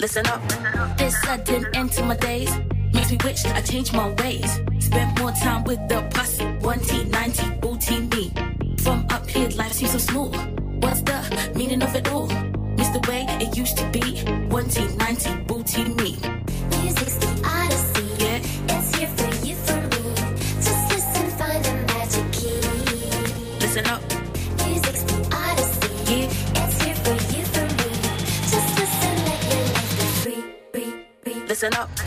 listen up. This sudden end to my days makes me wish I changed my ways. Spent more time with the posse, 1T, 90, booty me. From up here, life seems so small. What's the meaning of it all? Miss the way it used to be, 1T, 90, booty me. listen up.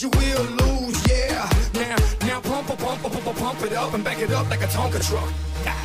cause you will lose, yeah. Now, now pump, pump, pump, pump, pump it up and back it up like a Tonka truck.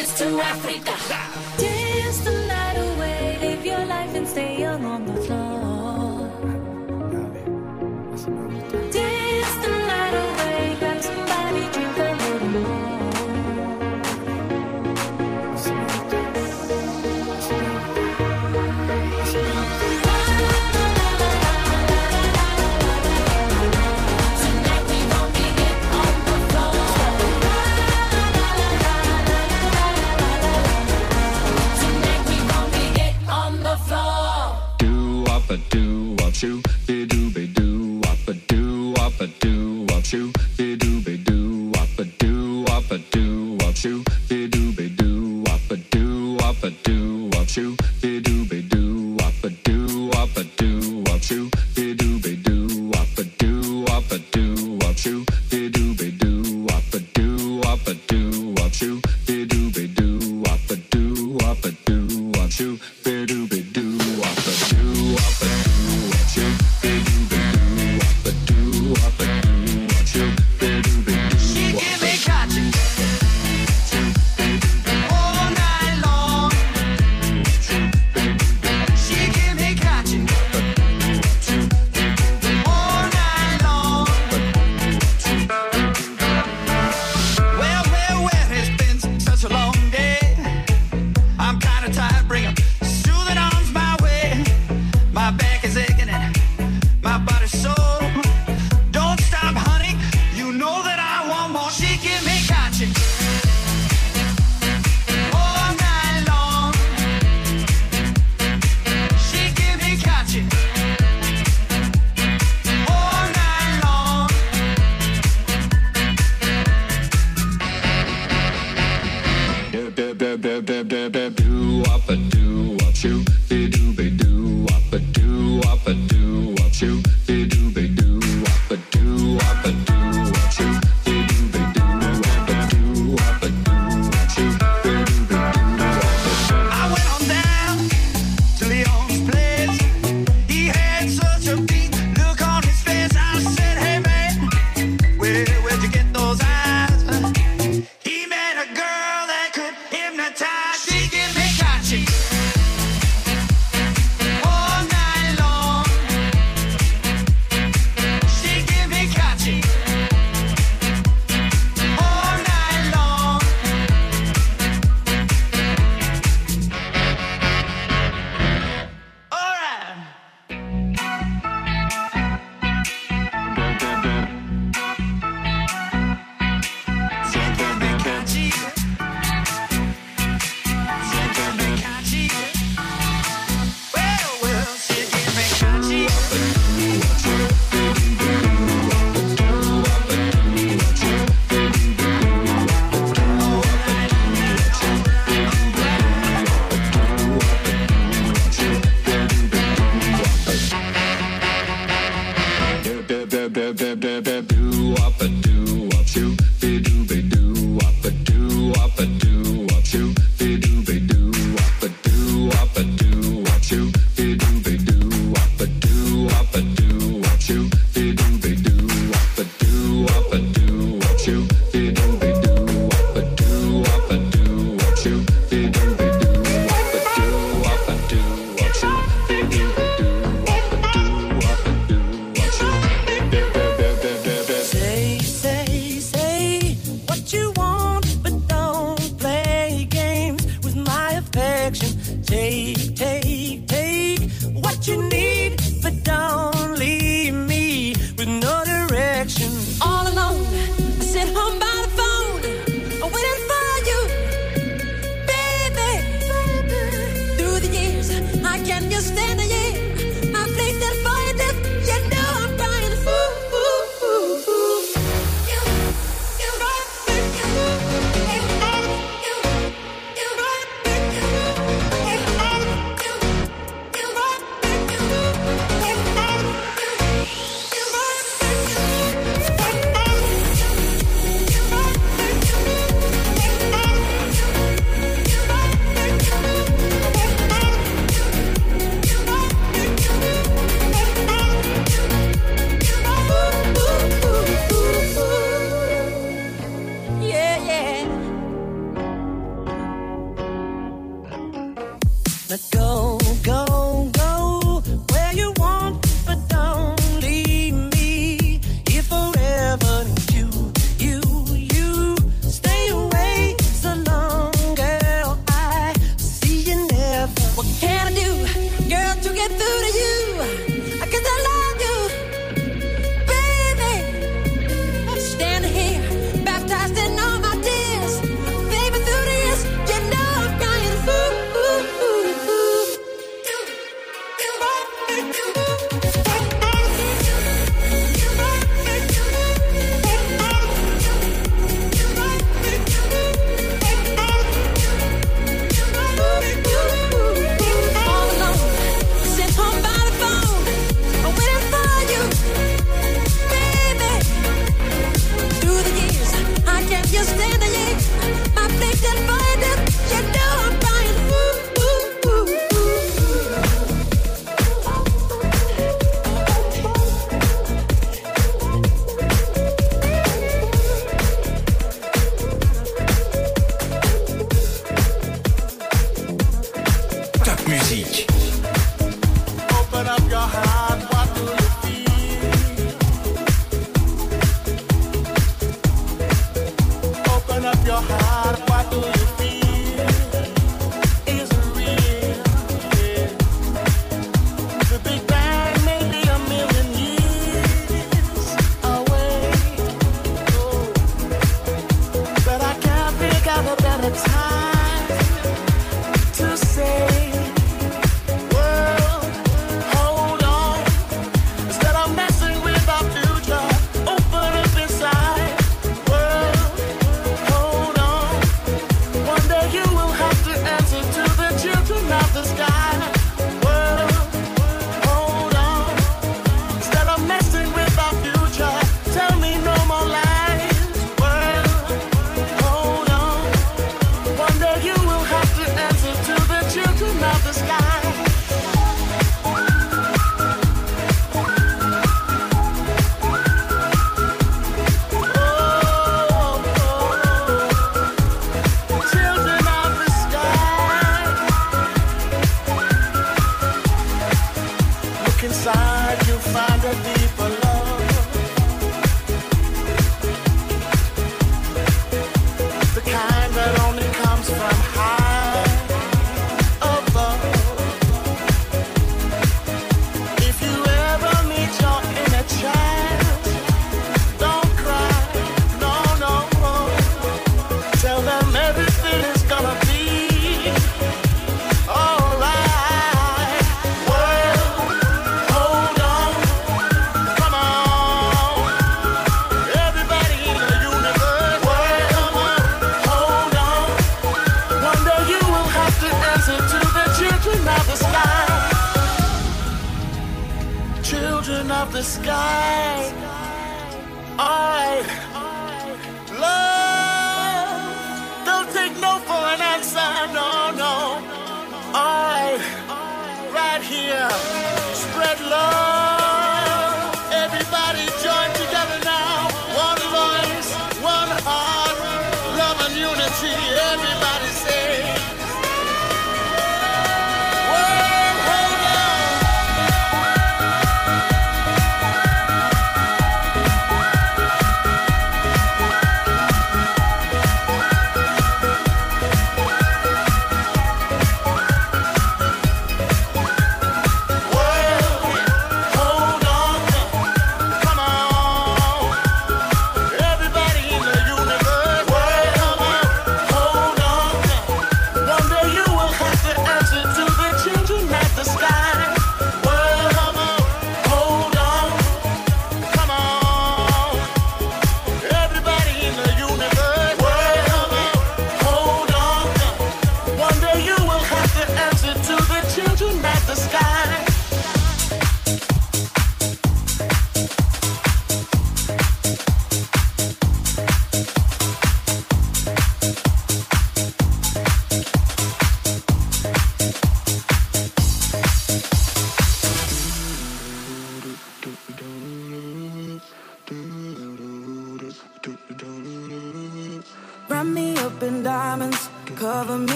rockets to Africa.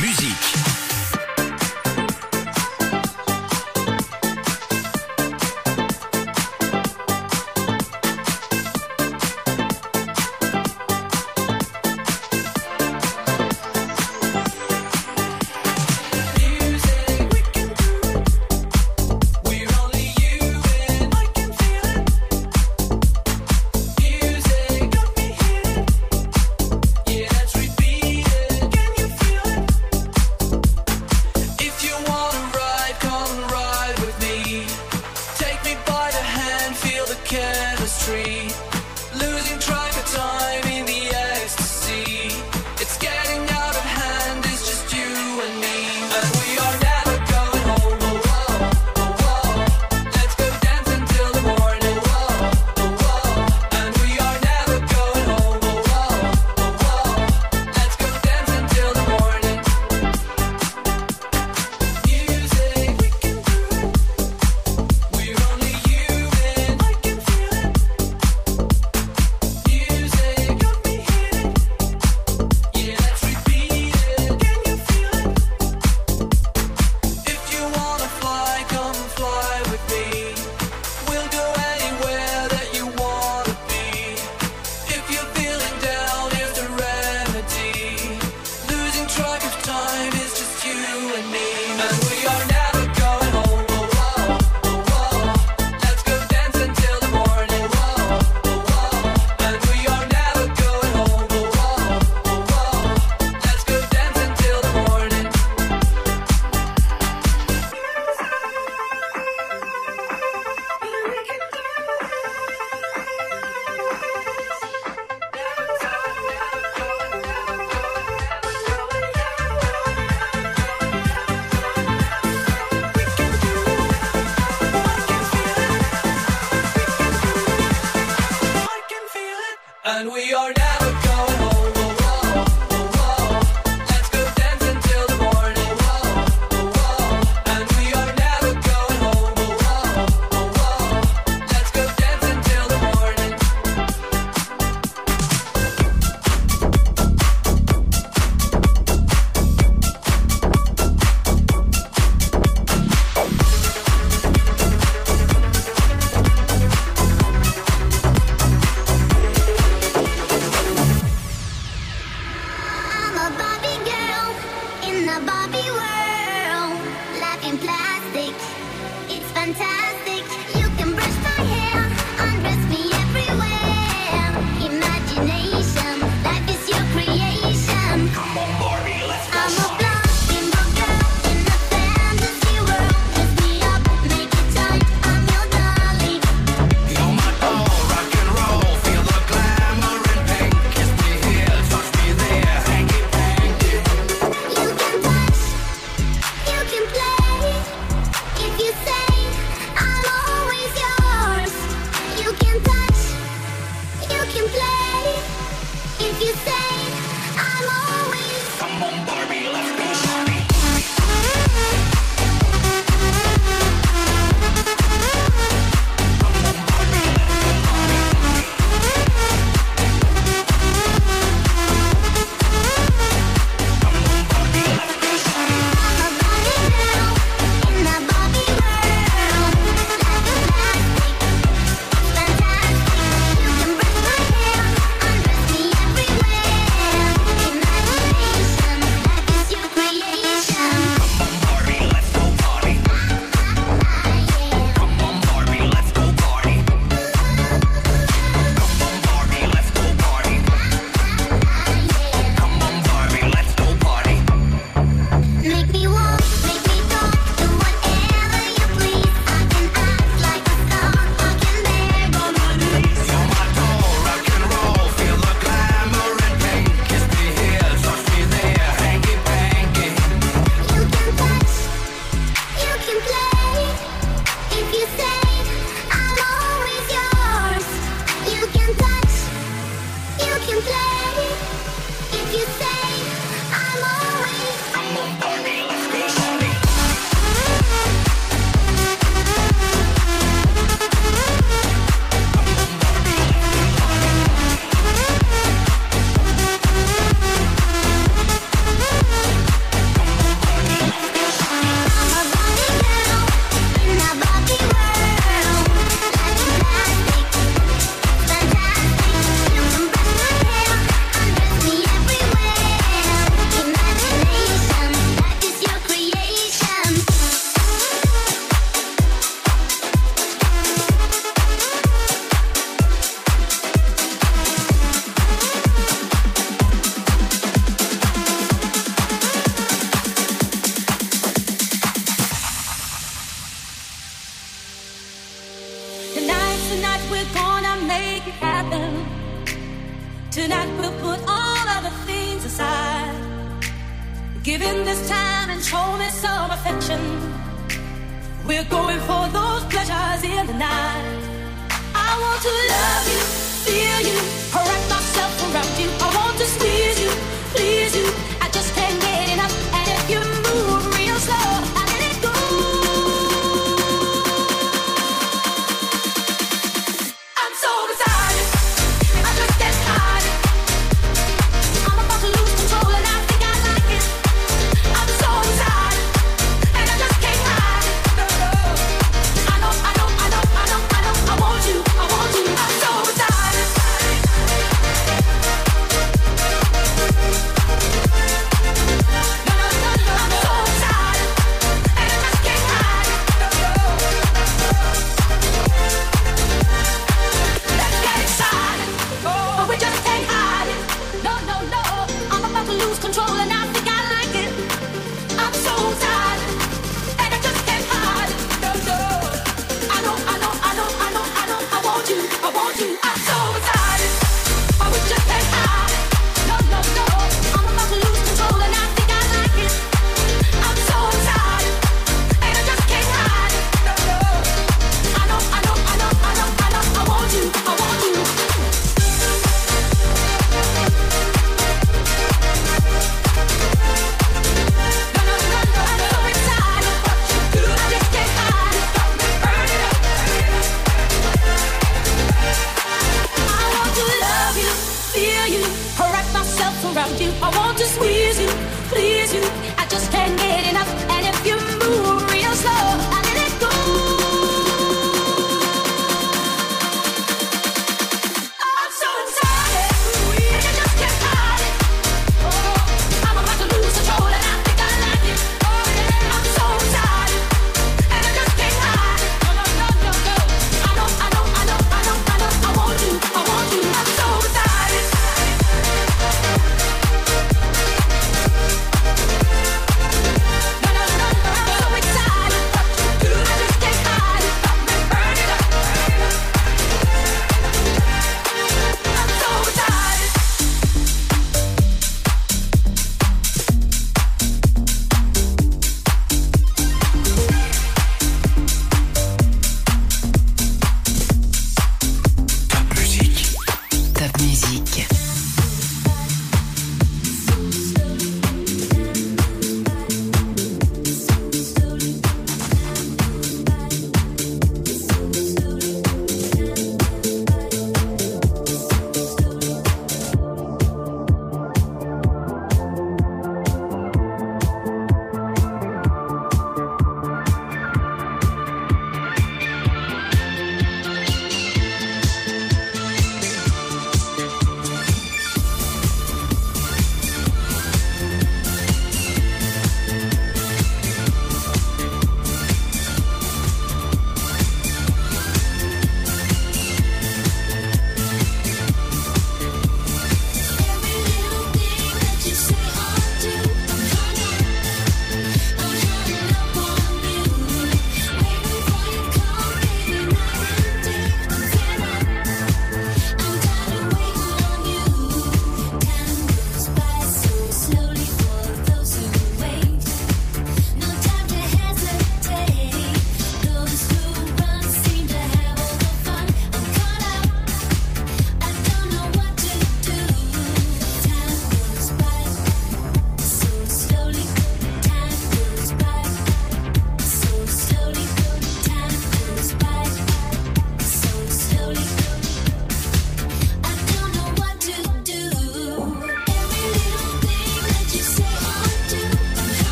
Musique.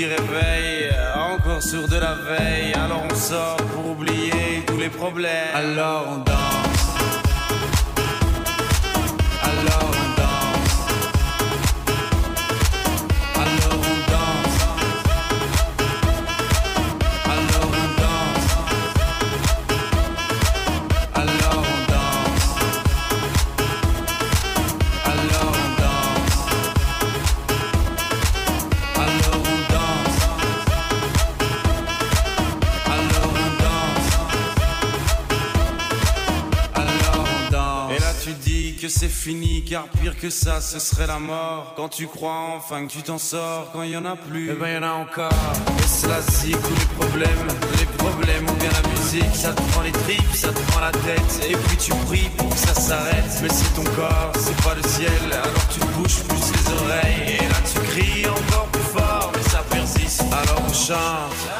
dirais C'est fini car pire que ça ce serait la mort. Quand tu crois enfin que tu t'en sors Quand il y en a plus, et ben y en a encore. Et c'est la zik les problèmes Les problèmes ou bien la musique. Ça te prend les tripes, ça te prend la tête Et puis tu pries pour que ça s'arrête. Mais c'est ton corps, c'est pas le ciel Alors tu bouges plus les oreilles. Et là tu cries encore plus fort Mais ça persiste, alors on chante.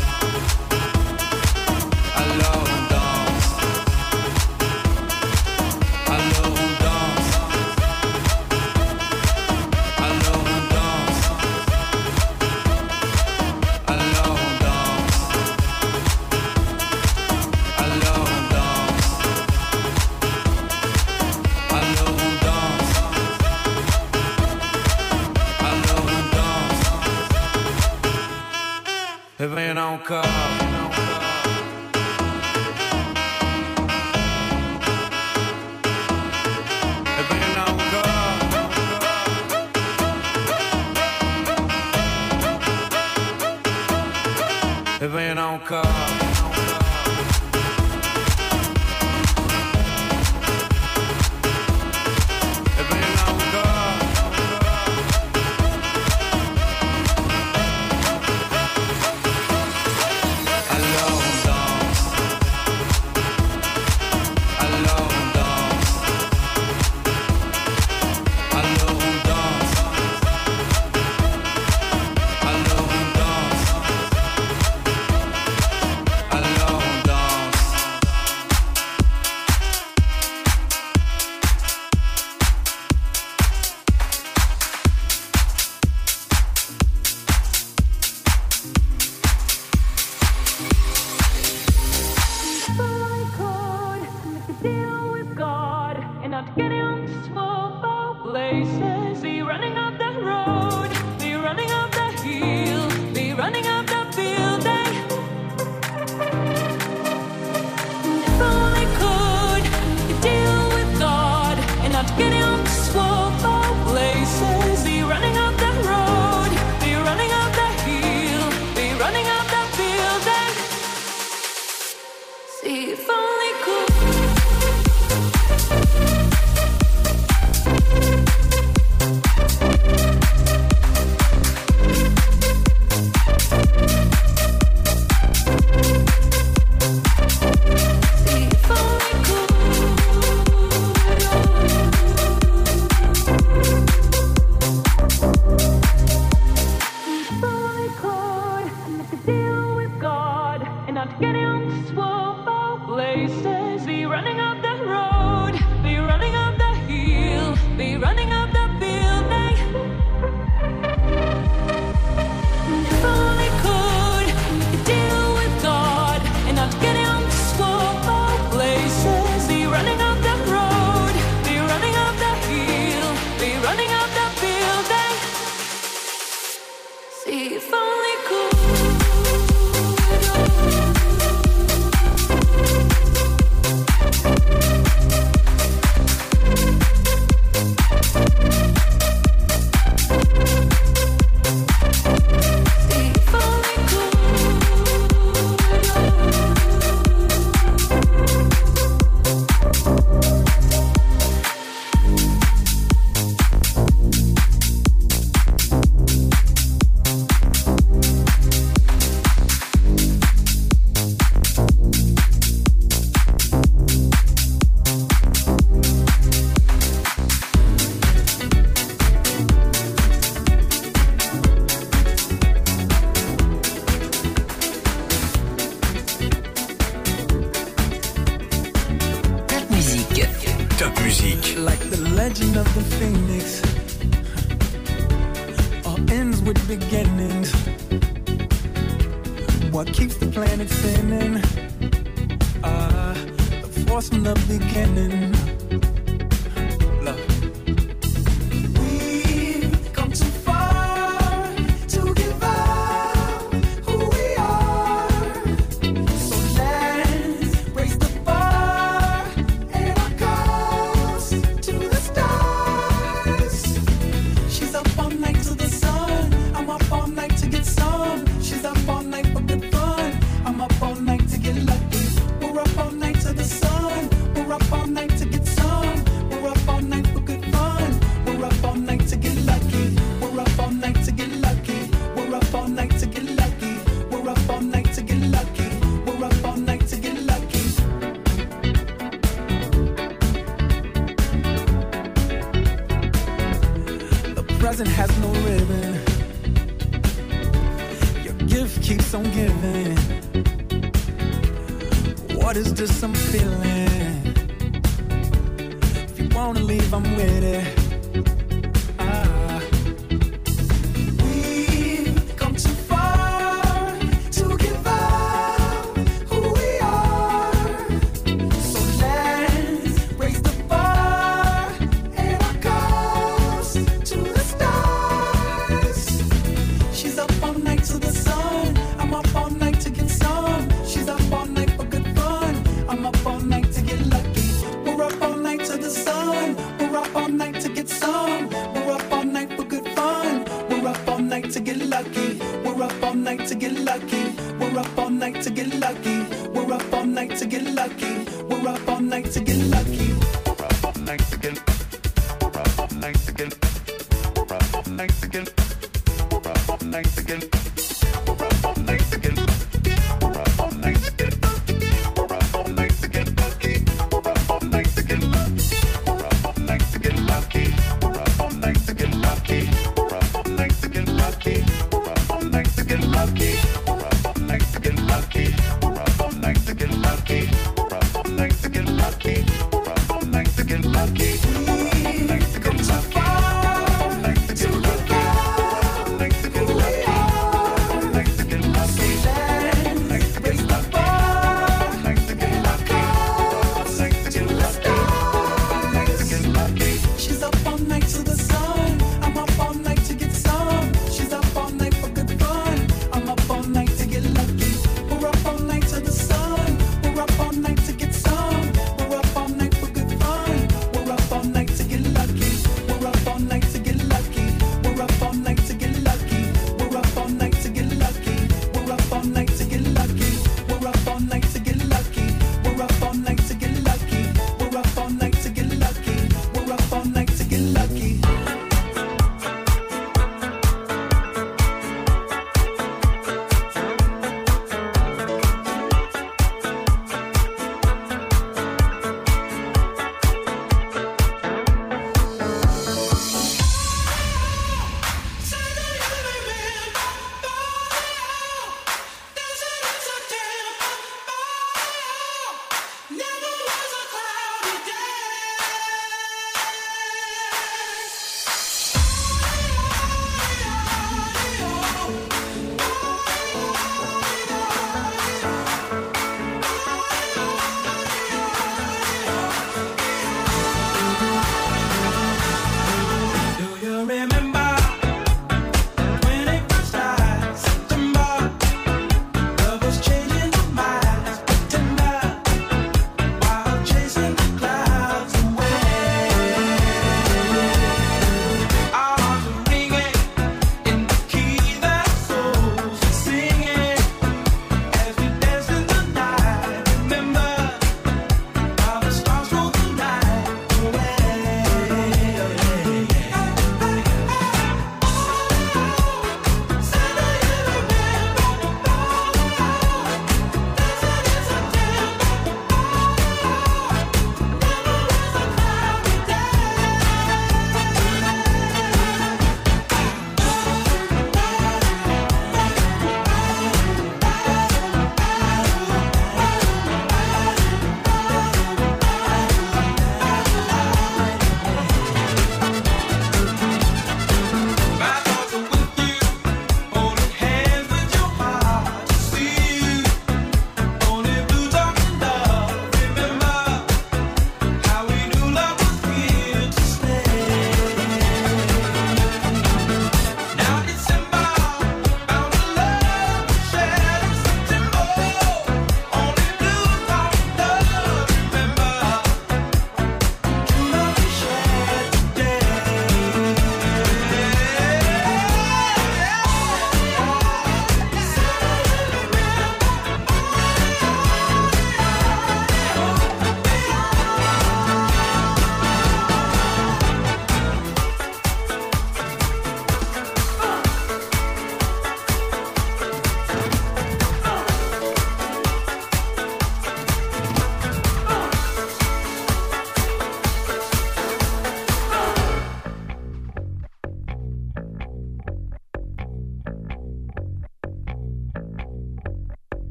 Venha não cá. Venha não cá.